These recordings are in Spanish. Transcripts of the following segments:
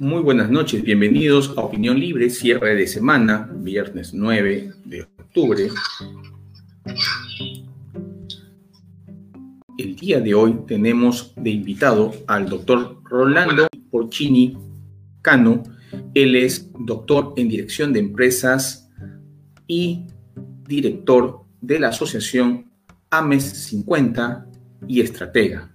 Muy buenas noches, bienvenidos a Opinión Libre, cierre de semana, viernes 9 de octubre. El día de hoy tenemos de invitado al doctor Rolando Porcini Cano. Él es doctor en dirección de empresas y director de la asociación AMES 50 y estratega.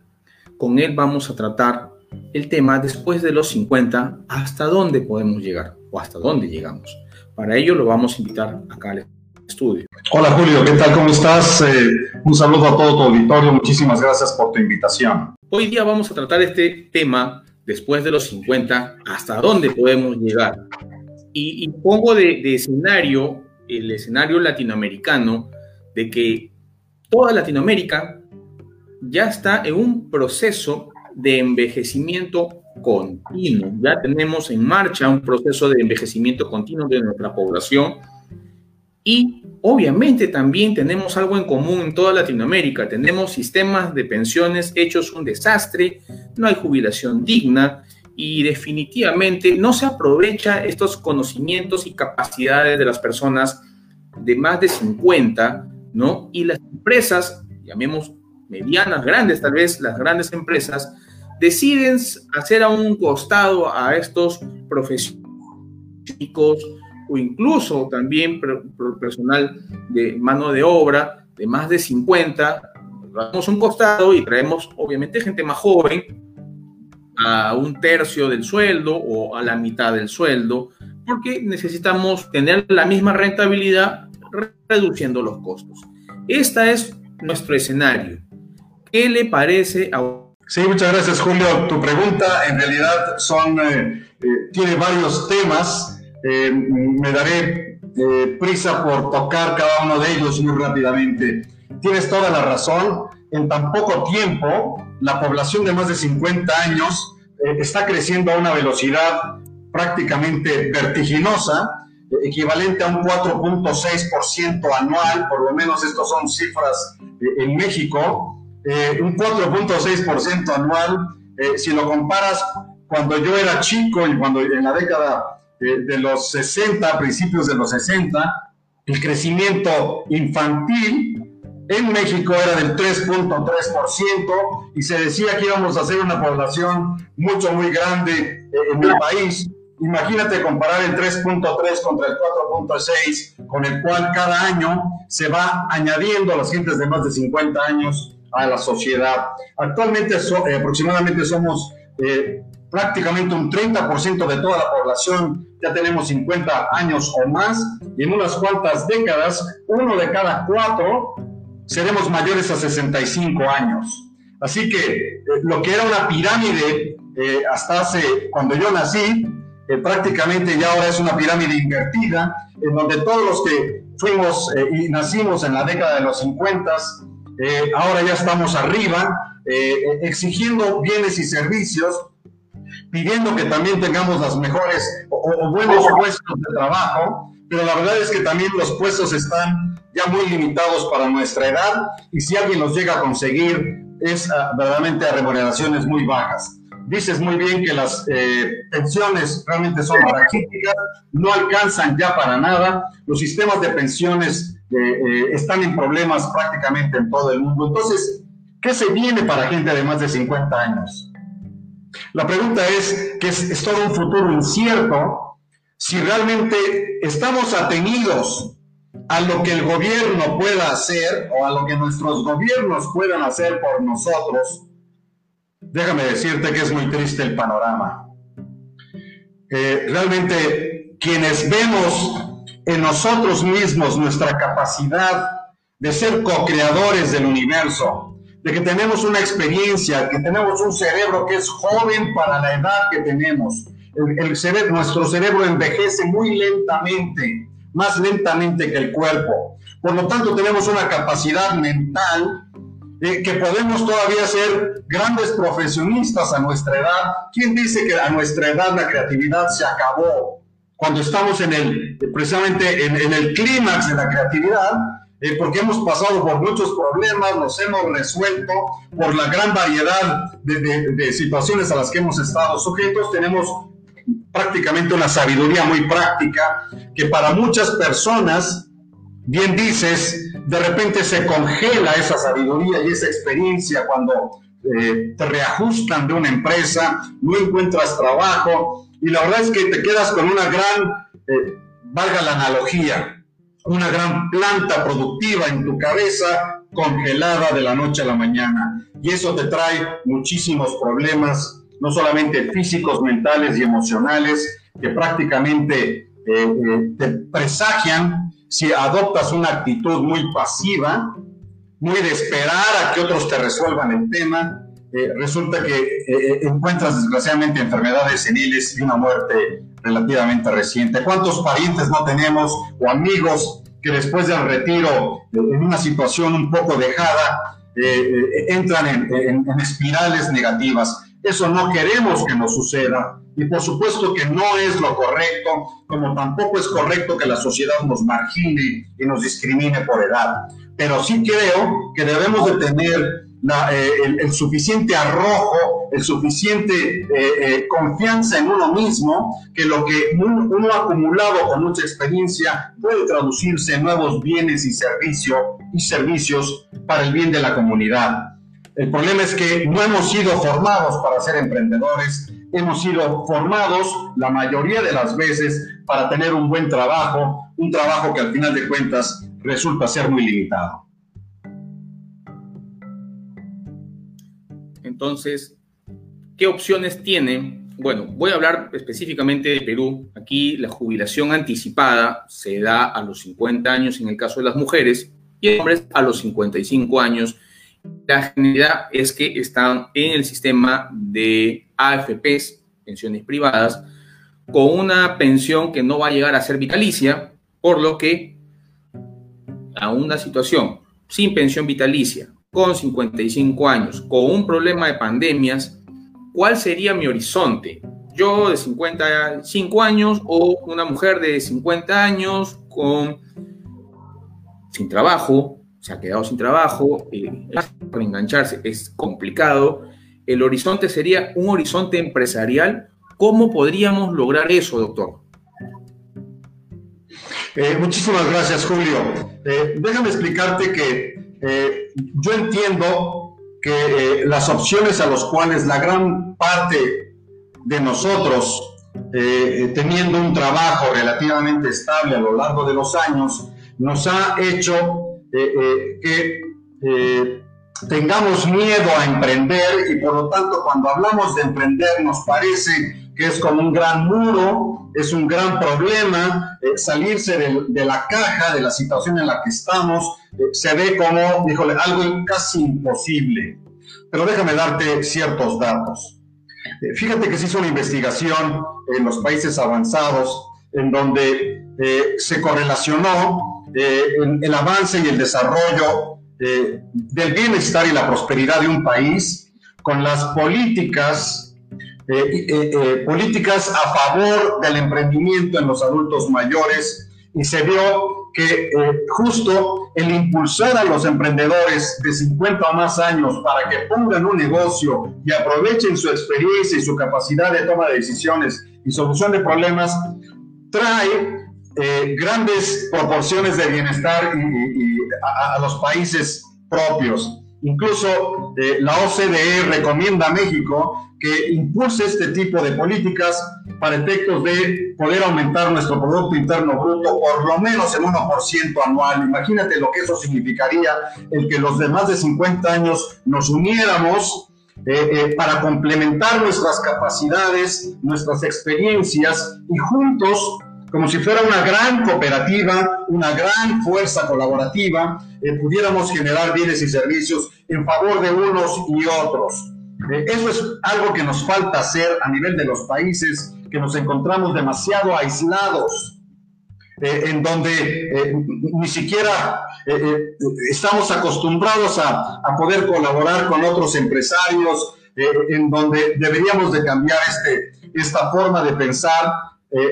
Con él vamos a tratar el tema después de los 50, hasta dónde podemos llegar o hasta dónde llegamos. Para ello lo vamos a invitar acá al estudio. Hola Julio, ¿qué tal? ¿Cómo estás? Eh, un saludo a todo tu auditorio. Muchísimas gracias por tu invitación. Hoy día vamos a tratar este tema después de los 50, hasta dónde podemos llegar. Y, pongo de, de escenario el escenario latinoamericano de que toda Latinoamérica ya está en un proceso de envejecimiento continuo. Ya tenemos en marcha un proceso de envejecimiento continuo de nuestra población y obviamente también tenemos algo en común en toda Latinoamérica. Tenemos sistemas de pensiones hechos un desastre, no hay jubilación digna y definitivamente no se aprovecha estos conocimientos y capacidades de las personas de más de 50, ¿no? Y las empresas, llamemos medianas, grandes tal vez, las grandes empresas, deciden hacer a un costado a estos profesionales o incluso también personal de mano de obra de más de 50, damos un costado y traemos obviamente gente más joven a un tercio del sueldo o a la mitad del sueldo, porque necesitamos tener la misma rentabilidad reduciendo los costos. Este es nuestro escenario. ¿Qué le parece a Sí, muchas gracias Julio. Tu pregunta en realidad eh, eh, tiene varios temas. Eh, me daré prisa por tocar cada uno de ellos muy rápidamente. Tienes toda la razón. En tan poco tiempo, la población de más de 50 años está creciendo a una velocidad prácticamente vertiginosa, equivalente a un 4.6% anual, por lo menos estas son cifras en México eh, un 4.6% anual. Eh, si lo comparas cuando yo era chico y cuando en la década de los 60, principios de los 60, el crecimiento infantil en México era del 3.3% y se decía que íbamos a ser una población mucho, muy grande eh, en el país. Imagínate comparar el 3.3 contra el 4.6, con el cual cada año se va añadiendo a las gentes de más de 50 años a la sociedad. Actualmente eh, aproximadamente somos eh, prácticamente un 30% de toda la población, ya tenemos 50 años o más, y en unas cuantas décadas, uno de cada cuatro seremos mayores a 65 años. Así que eh, lo que era una pirámide hasta hace, cuando yo nací, prácticamente ya ahora es una pirámide invertida, en donde todos los que fuimos y nacimos en la década de los 50, eh, ahora ya estamos arriba, eh, exigiendo bienes y servicios, pidiendo que también tengamos las mejores o, buenos puestos de trabajo, pero la verdad es que también los puestos están ya muy limitados para nuestra edad y si alguien los llega a conseguir es ah, verdaderamente a remuneraciones muy bajas. Dices muy bien que las eh, pensiones realmente son raquíticas, no alcanzan ya para nada, los sistemas de pensiones eh, están en problemas prácticamente en todo el mundo. Entonces, ¿qué se viene para gente de más de 50 años? La pregunta es que es, es todo un futuro incierto si realmente estamos atenidos a lo que el gobierno pueda hacer o a lo que nuestros gobiernos puedan hacer por nosotros, déjame decirte que es muy triste el panorama. Eh, realmente quienes vemos en nosotros mismos nuestra capacidad de ser co-creadores del universo, de que tenemos una experiencia, que tenemos un cerebro que es joven para la edad que tenemos. El, cerebro, nuestro cerebro envejece muy lentamente, más lentamente que el cuerpo. Por lo tanto, tenemos una capacidad mental eh, que podemos todavía ser grandes profesionistas a nuestra edad. ¿Quién dice que a nuestra edad la creatividad se acabó? cuando estamos en el, precisamente en, el clímax de la creatividad, eh, porque hemos pasado por muchos problemas, nos hemos resuelto por la gran variedad de, de, situaciones a las que hemos estado sujetos, tenemos prácticamente una sabiduría muy práctica que para muchas personas, bien dices, de repente se congela esa sabiduría y esa experiencia cuando eh, te reajustan de una empresa, no encuentras trabajo y la verdad es que te quedas con una gran, eh, valga la analogía, una gran planta productiva en tu cabeza congelada de la noche a la mañana. Y eso te trae muchísimos problemas, no solamente físicos, mentales y emocionales, que prácticamente eh, te presagian si adoptas una actitud muy pasiva, muy de esperar a que otros te resuelvan el tema, eh, resulta que eh, eh, encuentras desgraciadamente enfermedades seniles y una muerte relativamente reciente. ¿Cuántos parientes no tenemos o amigos que después del retiro, en una situación un poco dejada, entran en, en espirales negativas? Eso no queremos que nos suceda y por supuesto que no es lo correcto, como tampoco es correcto que la sociedad nos margine y nos discrimine por edad. Pero sí creo que debemos de tener eh, el, suficiente arrojo, el suficiente eh, eh, confianza en uno mismo, que lo que uno, ha acumulado con mucha experiencia puede traducirse en nuevos bienes y servicios para el bien de la comunidad. El problema es que no hemos sido formados para ser emprendedores, hemos sido formados la mayoría de las veces para tener un buen trabajo, un trabajo que al final de cuentas resulta ser muy limitado. Entonces, ¿qué opciones tiene? Bueno, voy a hablar específicamente de Perú. Aquí la jubilación anticipada se da a los 50 años en el caso de las mujeres y hombres a los 55 años. La generalidad es que están en el sistema de AFPs, pensiones privadas, con una pensión que no va a llegar a ser vitalicia, por lo que a una situación sin pensión vitalicia, con 55 años, con un problema de pandemias, ¿cuál sería mi horizonte? Yo de 55 años o una mujer de 50 años con sin trabajo, se ha quedado sin trabajo, eh, para engancharse es complicado. El horizonte sería un horizonte empresarial. ¿Cómo podríamos lograr eso, doctor? Eh, muchísimas gracias, Julio. Eh, déjame explicarte que eh, yo entiendo que las opciones a las cuales la gran parte de nosotros, teniendo un trabajo relativamente estable a lo largo de los años, nos ha hecho que tengamos miedo a emprender y por lo tanto cuando hablamos de emprender nos parece que es como un gran muro, es un gran problema, salirse de, la caja, de la situación en la que estamos, se ve como, híjole, algo casi imposible. Pero déjame darte ciertos datos. Eh, fíjate que se hizo una investigación en los países avanzados en donde eh, se correlacionó eh, el avance y el desarrollo del bienestar y la prosperidad de un país con las políticas, políticas a favor del emprendimiento en los adultos mayores. Y se vio que eh, justo el impulsar a los emprendedores de 50 o más años para que pongan un negocio y aprovechen su experiencia y su capacidad de toma de decisiones y solución de problemas, trae eh, grandes proporciones de bienestar y, a, los países propios. Incluso eh, la OCDE recomienda a México que impulse este tipo de políticas para efectos de poder aumentar nuestro Producto Interno Bruto por lo menos en 1% anual. Imagínate lo que eso significaría el que los de más de 50 años nos uniéramos eh, eh, para complementar nuestras capacidades, nuestras experiencias y juntos, como si fuera una gran cooperativa, una gran fuerza colaborativa, eh, pudiéramos generar bienes y servicios en favor de unos y otros. Eh, eso es algo que nos falta hacer a nivel de los países que nos encontramos demasiado aislados, eh, en donde eh, ni siquiera estamos acostumbrados a, a, poder colaborar con otros empresarios, en donde deberíamos de cambiar este, esta forma de pensar,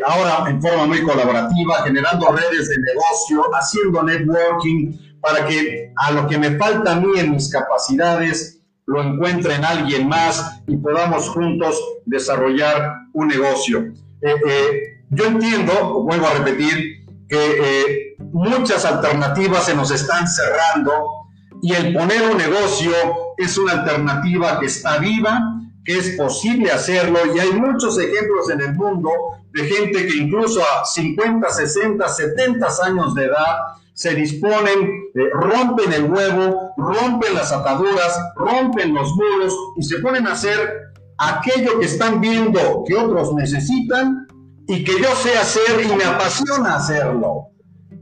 ahora en forma muy colaborativa, generando redes de negocio, haciendo networking, para que a lo que me falta a mí en mis capacidades, lo encuentre en alguien más y podamos juntos desarrollar un negocio. yo entiendo, vuelvo a repetir, que muchas alternativas se nos están cerrando y el poner un negocio es una alternativa que está viva, que es posible hacerlo y hay muchos ejemplos en el mundo de gente que incluso a 50, 60, 70 años de edad se disponen, eh, rompen el huevo, rompen las ataduras, rompen los muros y se ponen a hacer aquello que están viendo que otros necesitan y que yo sé hacer y me apasiona hacerlo.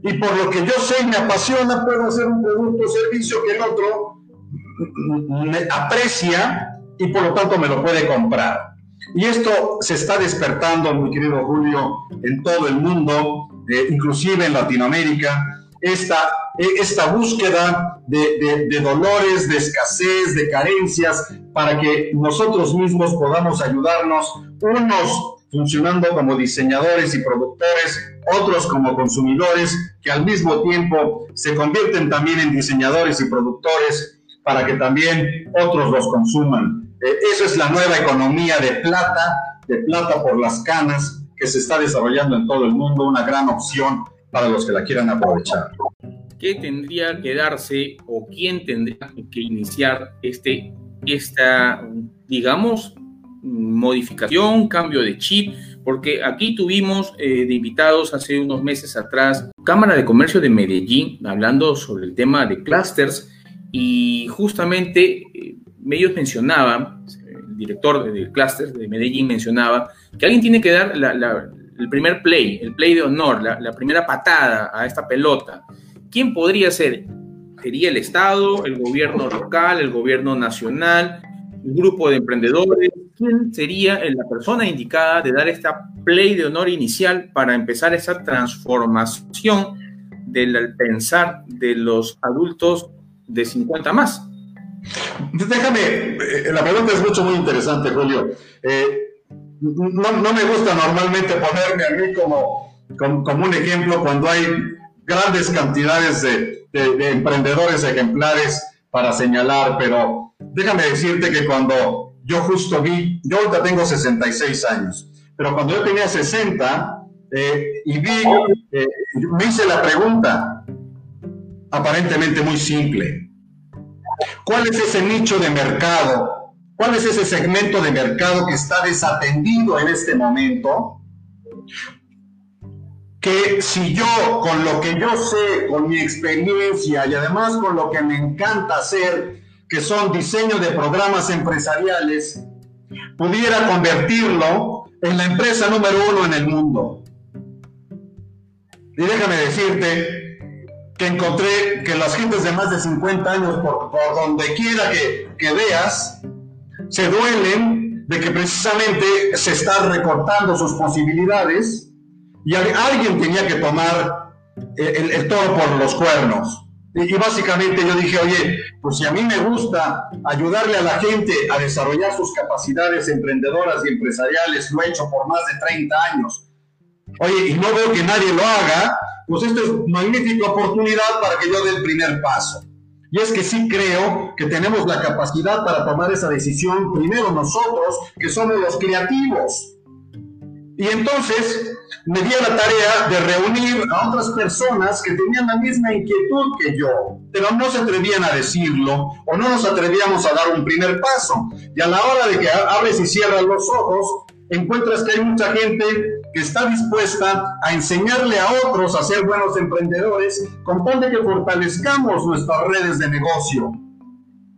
Y por lo que yo sé y me apasiona, puedo hacer un producto o servicio que el otro me aprecia y por lo tanto me lo puede comprar. Y esto se está despertando, mi querido Julio, en todo el mundo, eh, inclusive en Latinoamérica, esta, esta búsqueda de, de, dolores, de escasez, de carencias, para que nosotros mismos podamos ayudarnos, unos funcionando como diseñadores y productores, otros como consumidores, que al mismo tiempo se convierten también en diseñadores y productores para que también otros los consuman. Eh, eso es la nueva economía de plata, de plata por las canas, que se está desarrollando en todo el mundo, una gran opción para los que la quieran aprovechar. ¿Qué tendría que darse o quién tendría que iniciar este, esta, digamos, modificación, cambio de chip? Porque aquí tuvimos eh, de invitados hace unos meses atrás Cámara de Comercio de Medellín hablando sobre el tema de clusters y justamente eh, ellos mencionaban, el director del clúster de Medellín mencionaba, que alguien tiene que dar el primer play, el play de honor, la, primera patada a esta pelota. ¿Quién podría ser? ¿Sería el Estado, el gobierno local, el gobierno nacional, un grupo de emprendedores? ¿Quién sería la persona indicada de dar esta play de honor inicial para empezar esa transformación del pensar de los adultos de 50 más? Déjame, eh, la pregunta es mucho, muy interesante, Julio. Eh, no, no, me gusta normalmente ponerme a mí como, como, un ejemplo cuando hay grandes cantidades de, de, emprendedores ejemplares para señalar, pero déjame decirte que cuando yo justo vi, yo ahorita tengo 66 años, pero cuando yo tenía 60 eh, y vi, me hice la pregunta, aparentemente muy simple, ¿Cuál es ese nicho de mercado? ¿Cuál es ese segmento de mercado que está desatendido en este momento? Que si yo, con lo que yo sé, con mi experiencia y además con lo que me encanta hacer, que son diseño de programas empresariales, pudiera convertirlo en la empresa número uno en el mundo. Y déjame decirte que encontré que las gentes de más de 50 años, por, donde quiera que, que, veas, se duelen de que precisamente se están recortando sus posibilidades y alguien tenía que tomar el, el toro por los cuernos. Y, y, básicamente yo dije, oye, pues si a mí me gusta ayudarle a la gente a desarrollar sus capacidades emprendedoras y empresariales, lo he hecho por más de 30 años. Oye, y no veo que nadie lo haga, pues esta es magnífica oportunidad para que yo dé el primer paso. Y es que sí creo que tenemos la capacidad para tomar esa decisión primero nosotros, que somos los creativos. Y entonces me di la tarea de reunir a otras personas que tenían la misma inquietud que yo, pero no se atrevían a decirlo o no nos atrevíamos a dar un primer paso. Y a la hora de que abres y cierras los ojos, encuentras que hay mucha gente que está dispuesta a enseñarle a otros a ser buenos emprendedores con tal de que fortalezcamos nuestras redes de negocio.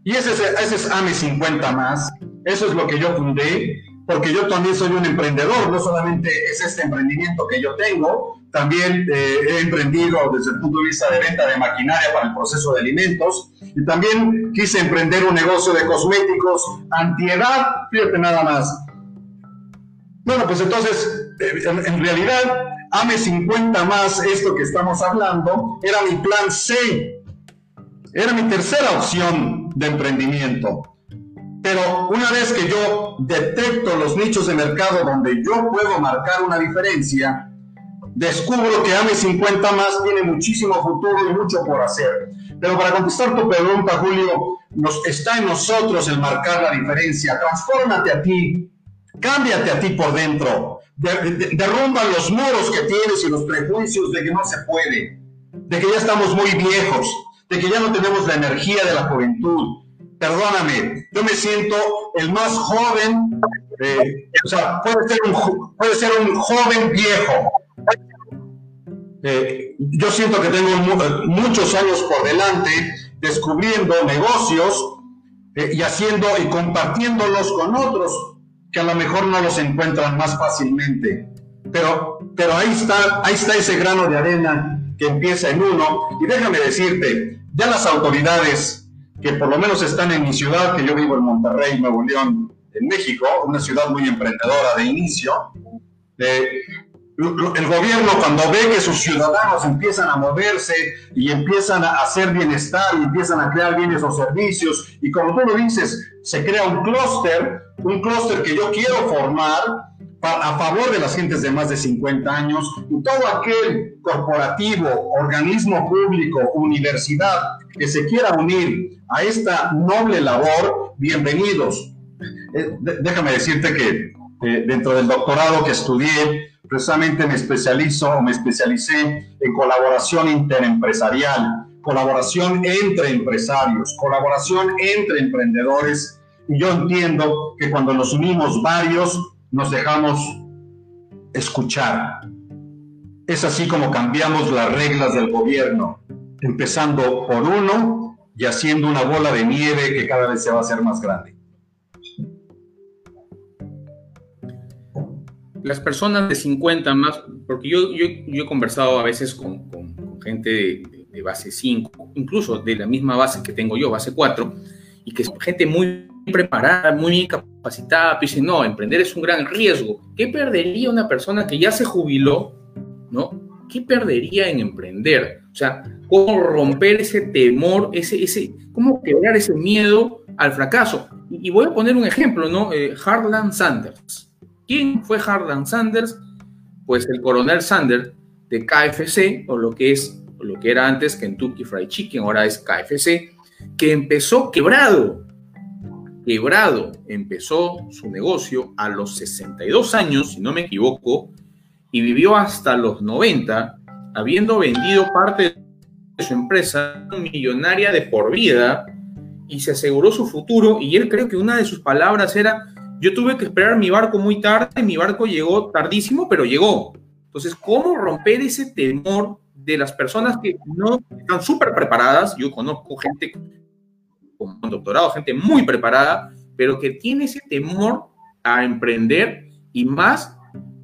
Y ese es, ese es AME 50 más, eso es lo que yo fundé, porque yo también soy un emprendedor, no solamente es este emprendimiento que yo tengo, también eh, he emprendido desde el punto de vista de venta de maquinaria para el proceso de alimentos y también quise emprender un negocio de cosméticos antiedad, fíjate nada más, bueno, pues entonces, en, realidad, AME 50 más, esto que estamos hablando, era mi plan C. Era mi tercera opción de emprendimiento. Pero una vez que yo detecto los nichos de mercado donde yo puedo marcar una diferencia, descubro que AME 50 más tiene muchísimo futuro y mucho por hacer. Pero para contestar tu pregunta, Julio, nos, está en nosotros el marcar la diferencia. Transfórmate a ti, Cámbiate a ti por dentro. derrumba los muros que tienes y los prejuicios de que no se puede, de que ya estamos muy viejos, de que ya no tenemos la energía de la juventud. Perdóname, yo me siento el más joven, eh, o sea, puede ser un, puede ser un joven viejo. Eh, yo siento que tengo muchos años por delante descubriendo negocios eh, y haciendo y compartiéndolos con otros que a lo mejor no los encuentran más fácilmente. Pero, pero ahí, está, ahí está ese grano de arena que empieza en uno. Y déjame decirte, ya las autoridades que por lo menos están en mi ciudad, que yo vivo en Monterrey, Nuevo León, en México, una ciudad muy emprendedora de inicio, eh, el gobierno cuando ve que sus ciudadanos empiezan a moverse y empiezan a hacer bienestar y empiezan a crear bienes o servicios, y como tú lo dices, se crea un clúster, un clúster que yo quiero formar a favor de las gentes de más de 50 años y todo aquel corporativo, organismo público, universidad que se quiera unir a esta noble labor, bienvenidos. Eh, déjame decirte que dentro del doctorado que estudié, precisamente me especializo o me especialicé en colaboración interempresarial, colaboración entre empresarios, colaboración entre emprendedores. Y yo entiendo que cuando nos unimos varios, nos dejamos escuchar. Es así como cambiamos las reglas del gobierno, empezando por uno y haciendo una bola de nieve que cada vez se va a hacer más grande. Las personas de 50 más, porque yo, yo, yo he conversado a veces con, con, gente de, base 5, incluso de la misma base que tengo yo, base 4, y que son gente muy preparada, muy capacitada, pero dicen, no, emprender es un gran riesgo. ¿Qué perdería una persona que ya se jubiló, no? ¿Qué perdería en emprender? O sea, ¿cómo romper ese temor, ese, ese, cómo quebrar ese miedo al fracaso? Y, voy a poner un ejemplo, ¿no? Eh, Harlan Sanders ¿Quién fue Harlan Sanders? Pues el coronel Sanders de KFC, o lo que es, lo que era antes Kentucky Fried Chicken, ahora es KFC, que empezó quebrado, quebrado, empezó su negocio a los 62 años, si no me equivoco, y vivió hasta los 90, habiendo vendido parte de su empresa millonaria de por vida, y se aseguró su futuro, y él creo que una de sus palabras era, yo tuve que esperar mi barco muy tarde, mi barco llegó tardísimo, pero llegó. Entonces, ¿cómo romper ese temor de las personas que no están súper preparadas? Yo conozco gente con doctorado, gente muy preparada, pero que tiene ese temor a emprender y más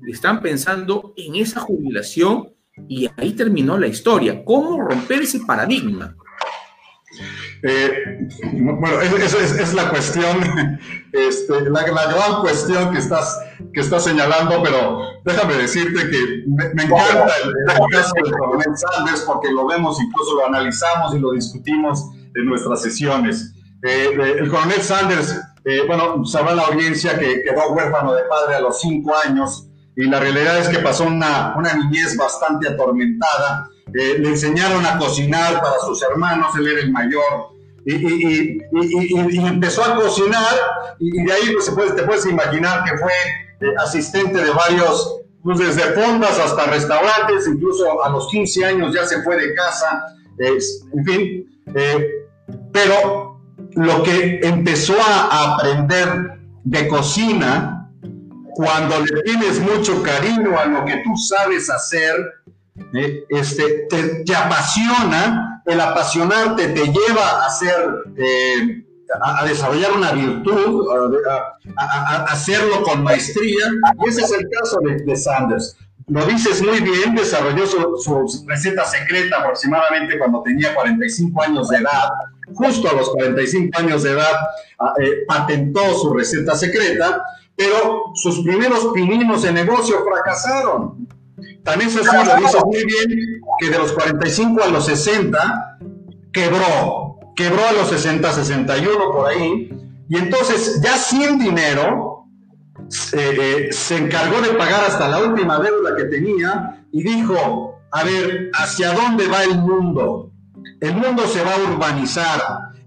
están pensando en esa jubilación y ahí terminó la historia. ¿Cómo romper ese paradigma? Eh, bueno, esa es, la cuestión, este, la, gran cuestión que estás, que estás señalando, pero déjame decirte que me, encanta el, caso del coronel Sanders porque lo vemos, incluso lo analizamos y lo discutimos en nuestras sesiones. Eh, eh, el coronel Sanders, bueno, sabrá la audiencia que quedó huérfano de padre a los cinco años y la realidad es que pasó una, una niñez bastante atormentada le enseñaron a cocinar para sus hermanos, él era el mayor, y, empezó a cocinar, y, de ahí pues, se puede, te puedes imaginar que fue eh, asistente de varios, pues desde fondas hasta restaurantes, incluso a los 15 años ya se fue de casa, en fin, eh, pero lo que empezó a aprender de cocina, cuando le tienes mucho cariño a lo que tú sabes hacer, eh, este, te, apasiona, el apasionarte te lleva a hacer, eh, a, desarrollar una virtud, a, hacerlo con maestría, y ese es el caso de, Sanders. Lo dices muy bien, desarrolló su, receta secreta aproximadamente cuando tenía 45 años de edad, justo a los 45 años de edad eh, patentó su receta secreta, pero sus primeros pininos de negocio fracasaron también se lo dice muy bien, que de los 45 a los 60 quebró, quebró a los 60, 61 por ahí, y entonces ya sin dinero eh, se encargó de pagar hasta la última deuda que tenía y dijo, a ver, ¿hacia dónde va el mundo? El mundo se va a urbanizar,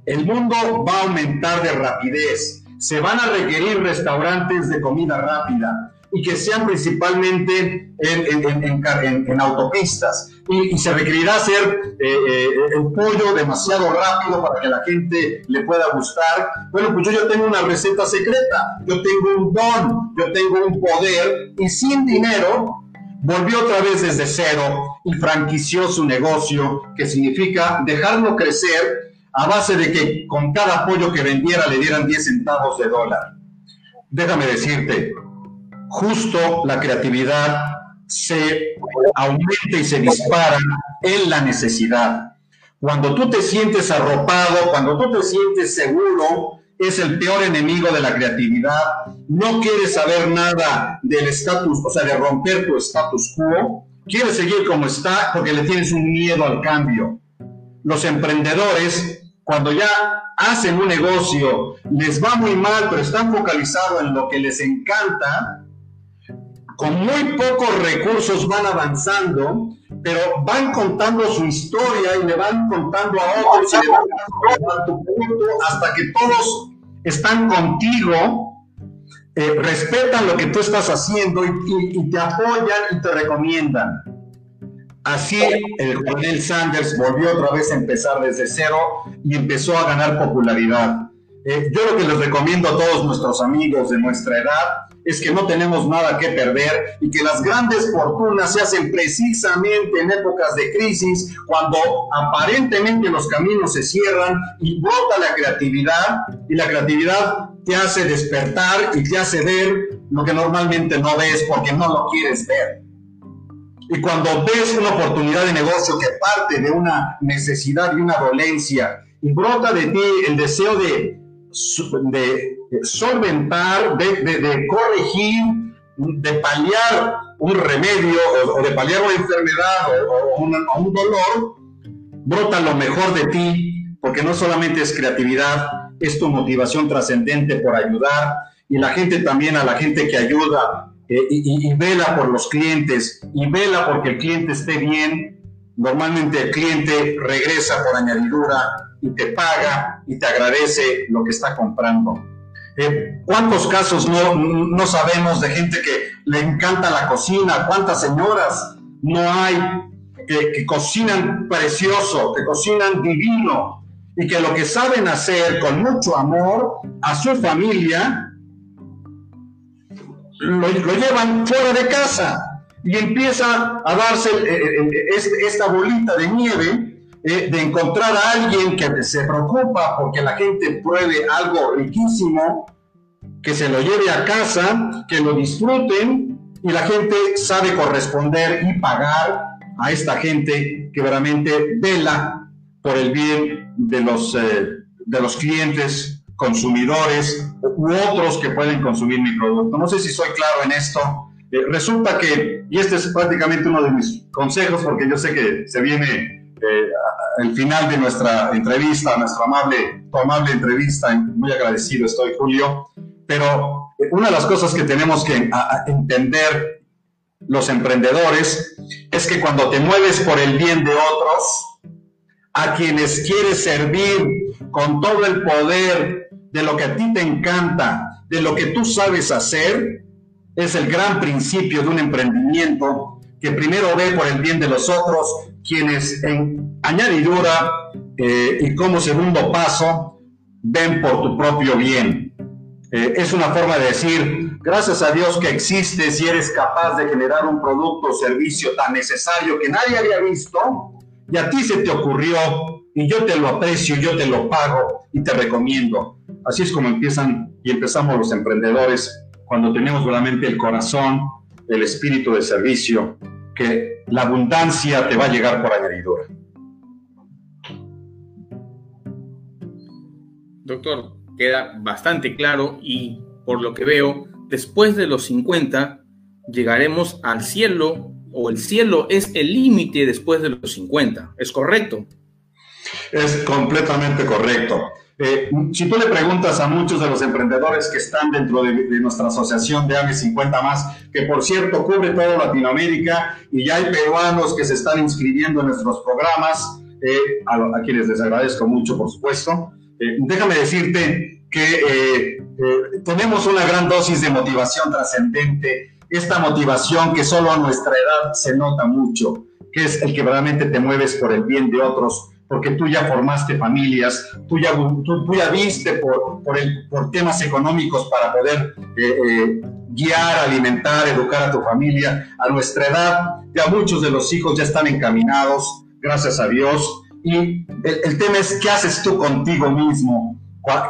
el mundo va a aumentar de rapidez, se van a requerir restaurantes de comida rápida y que sean principalmente en, autopistas. Y, se requerirá hacer eh, eh, el pollo demasiado rápido para que la gente le pueda gustar. Bueno, pues yo, yo tengo una receta secreta, yo tengo un don, yo tengo un poder y sin dinero volvió otra vez desde cero y franquició su negocio, que significa dejarlo crecer a base de que con cada pollo que vendiera le dieran 10 centavos de dólar. Déjame decirte, justo la creatividad se aumenta y se dispara en la necesidad. Cuando tú te sientes arropado, cuando tú te sientes seguro, es el peor enemigo de la creatividad. No quieres saber nada del estatus, o sea, de romper tu status quo. Quieres seguir como está porque le tienes un miedo al cambio. Los emprendedores, cuando ya hacen un negocio, les va muy mal, pero están focalizados en lo que les encanta, con muy pocos recursos van avanzando, pero van contando su historia y le van contando a otros y le van a tu punto hasta que todos están contigo, eh, respetan lo que tú estás haciendo y, te apoyan y te recomiendan. Así el coronel Sanders volvió otra vez a empezar desde cero y empezó a ganar popularidad. Eh, yo lo que les recomiendo a todos nuestros amigos de nuestra edad es que no tenemos nada que perder y que las grandes fortunas se hacen precisamente en épocas de crisis, cuando aparentemente los caminos se cierran y brota la creatividad y la creatividad te hace despertar y te hace ver lo que normalmente no ves porque no lo quieres ver. Y cuando ves una oportunidad de negocio que parte de una necesidad y una dolencia y brota de ti el deseo de solventar, de, corregir, de paliar un remedio o, de paliar una enfermedad o, un dolor, brota lo mejor de ti, porque no solamente es creatividad, es tu motivación trascendente por ayudar y la gente también, a la gente que ayuda eh, y, y, vela por los clientes y vela porque el cliente esté bien, normalmente el cliente regresa por añadidura y te paga y te agradece lo que está comprando. Eh, ¿Cuántos casos no, no, sabemos de gente que le encanta la cocina? ¿Cuántas señoras no hay que, cocinan precioso, que cocinan divino y que lo que saben hacer con mucho amor a su familia lo, lo llevan fuera de casa y empieza a darse esta bolita de nieve eh, de encontrar a alguien que se preocupa porque la gente pruebe algo riquísimo, que se lo lleve a casa, que lo disfruten y la gente sabe corresponder y pagar a esta gente que verdaderamente vela por el bien de los, eh, de los clientes, consumidores u otros que pueden consumir mi producto. No sé si soy claro en esto. Eh, resulta que, y este es prácticamente uno de mis consejos, porque yo sé que se viene eh, el final de nuestra entrevista, nuestra amable, amable entrevista, muy agradecido estoy, Julio, pero eh, una de las cosas que tenemos que entender los emprendedores es que cuando te mueves por el bien de otros, a quienes quieres servir con todo el poder de lo que a ti te encanta, de lo que tú sabes hacer, es el gran principio de un emprendimiento que primero ve por el bien de los otros, quienes en añadidura eh, y como segundo paso ven por tu propio bien. Eh, es una forma de decir, gracias a Dios que existes y eres capaz de generar un producto o servicio tan necesario que nadie había visto y a ti se te ocurrió y yo te lo aprecio, yo te lo pago y te recomiendo. Así es como empiezan y empezamos los emprendedores cuando tenemos realmente el corazón, el espíritu de servicio que la abundancia te va a llegar por añadidura. Doctor, queda bastante claro y por lo que veo, después de los 50 llegaremos al cielo o el cielo es el límite después de los 50. ¿Es correcto? Es completamente correcto. Eh, si tú le preguntas a muchos de los emprendedores que están dentro de, nuestra asociación de AME 50 más, que por cierto cubre toda Latinoamérica y ya hay peruanos que se están inscribiendo en nuestros programas, eh, a, quienes les agradezco mucho, por supuesto, eh, déjame decirte que eh, eh, tenemos una gran dosis de motivación trascendente, esta motivación que solo a nuestra edad se nota mucho, que es el que realmente te mueves por el bien de otros, porque tú ya formaste familias, tú ya, tú, ya viste por, por, temas económicos para poder eh, guiar, alimentar, educar a tu familia. A nuestra edad, ya muchos de los hijos ya están encaminados, gracias a Dios. Y el, el tema es, ¿qué haces tú contigo mismo?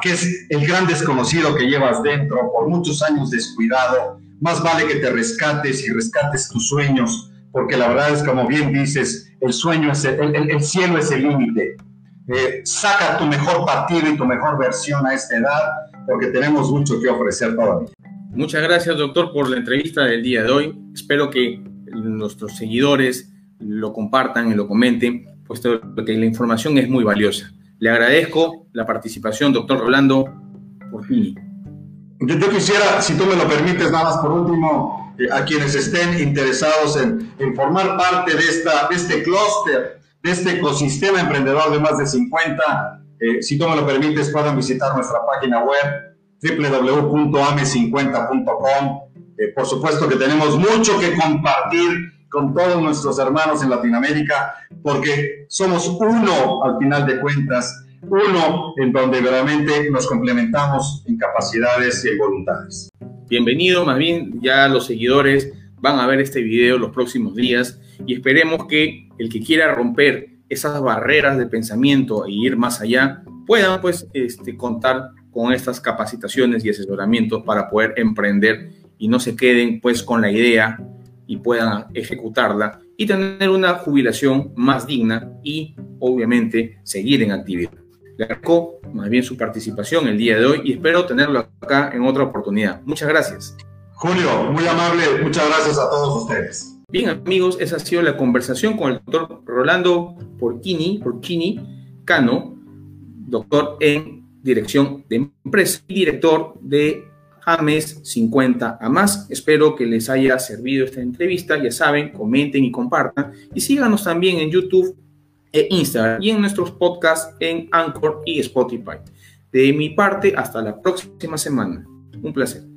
¿Qué es el gran desconocido que llevas dentro por muchos años descuidado? Más vale que te rescates y rescates tus sueños, porque la verdad es como bien dices, el sueño es el, el, cielo es el límite. Eh, saca tu mejor partido y tu mejor versión a esta edad, porque tenemos mucho que ofrecer todavía. Muchas gracias, doctor, por la entrevista del día de hoy. Espero que nuestros seguidores lo compartan y lo comenten, puesto que la información es muy valiosa. Le agradezco la participación, doctor Rolando Portini. Yo, yo, quisiera, si tú me lo permites, nada más por último, a quienes estén interesados en, en, formar parte de, esta, de este clúster, de este ecosistema emprendedor de más de 50, eh, si tú me lo permites, puedan visitar nuestra página web www.ame50.com. Eh, por supuesto que tenemos mucho que compartir con todos nuestros hermanos en Latinoamérica, porque somos uno al final de cuentas, uno en donde realmente nos complementamos en capacidades y en voluntades. Bienvenido, más bien ya los seguidores van a ver este video los próximos días y esperemos que el que quiera romper esas barreras de pensamiento e ir más allá puedan pues este, contar con estas capacitaciones y asesoramientos para poder emprender y no se queden pues con la idea y puedan ejecutarla y tener una jubilación más digna y obviamente seguir en actividad. Le agradezco más bien su participación el día de hoy y espero tenerlo acá en otra oportunidad. Muchas gracias. Julio, muy amable, muchas gracias a todos ustedes. Bien amigos, esa ha sido la conversación con el doctor Rolando Porquini, Porquini Cano, doctor en dirección de empresa y director de AMES 50 a más. Espero que les haya servido esta entrevista. Ya saben, comenten y compartan. Y síganos también en YouTube e Instagram y en nuestros podcasts en Anchor y Spotify. De mi parte, hasta la próxima semana. Un placer.